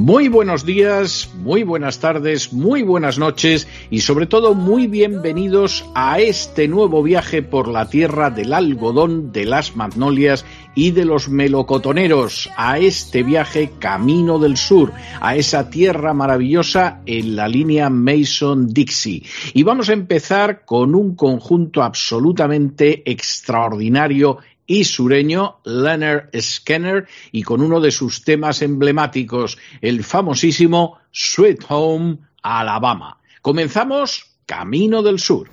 Muy buenos días, muy buenas tardes, muy buenas noches y sobre todo muy bienvenidos a este nuevo viaje por la tierra del algodón, de las magnolias y de los melocotoneros, a este viaje camino del sur, a esa tierra maravillosa en la línea Mason-Dixie. Y vamos a empezar con un conjunto absolutamente extraordinario y sureño Leonard Skinner y con uno de sus temas emblemáticos, el famosísimo Sweet Home Alabama. Comenzamos Camino del Sur.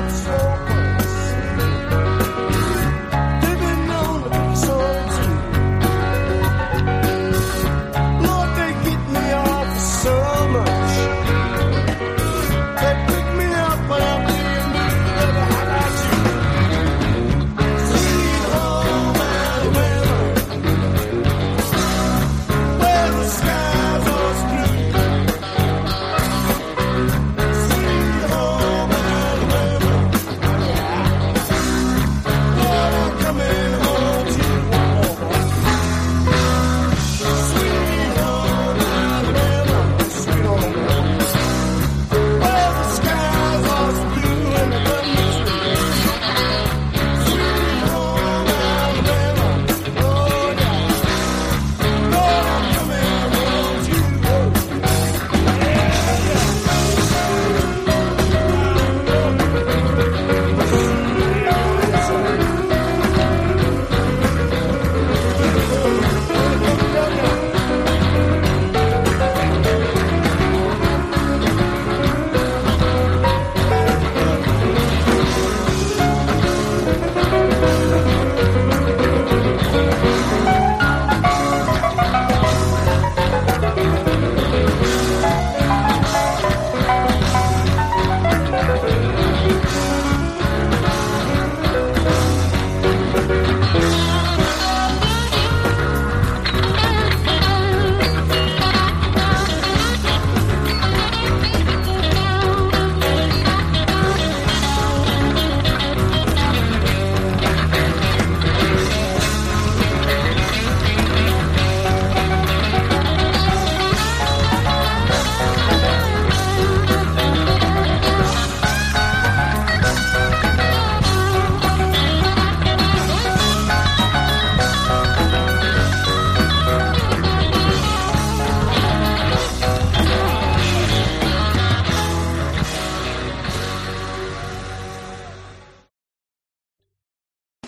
not so